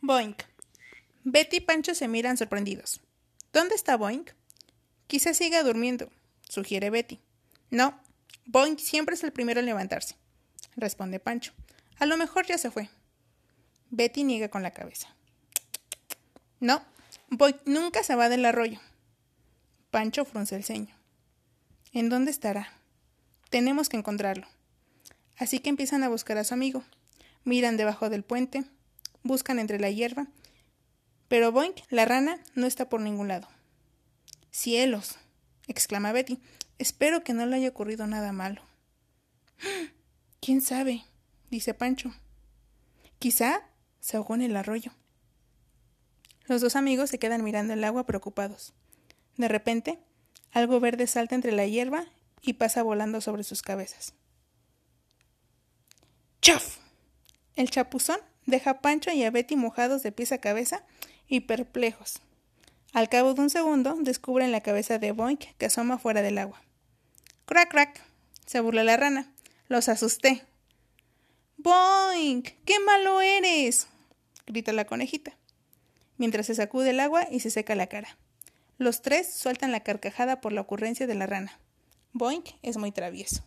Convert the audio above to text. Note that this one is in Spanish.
Boink. Betty y Pancho se miran sorprendidos. ¿Dónde está Boink? Quizá siga durmiendo, sugiere Betty. No, Boink siempre es el primero en levantarse, responde Pancho. A lo mejor ya se fue. Betty niega con la cabeza. No, Boink nunca se va del arroyo. Pancho frunce el ceño. ¿En dónde estará? Tenemos que encontrarlo. Así que empiezan a buscar a su amigo. Miran debajo del puente, buscan entre la hierba, pero Boink, la rana, no está por ningún lado. Cielos, exclama Betty, espero que no le haya ocurrido nada malo. ¿Quién sabe? dice Pancho. Quizá se ahogó en el arroyo. Los dos amigos se quedan mirando el agua preocupados. De repente, algo verde salta entre la hierba y pasa volando sobre sus cabezas. ¡Chaf! El chapuzón deja a Pancho y a Betty mojados de pies a cabeza y perplejos. Al cabo de un segundo, descubren la cabeza de Boink que asoma fuera del agua. ¡Crack, crack! se burla la rana. Los asusté. Boink, qué malo eres. grita la conejita, mientras se sacude el agua y se seca la cara. Los tres sueltan la carcajada por la ocurrencia de la rana. Boink es muy travieso.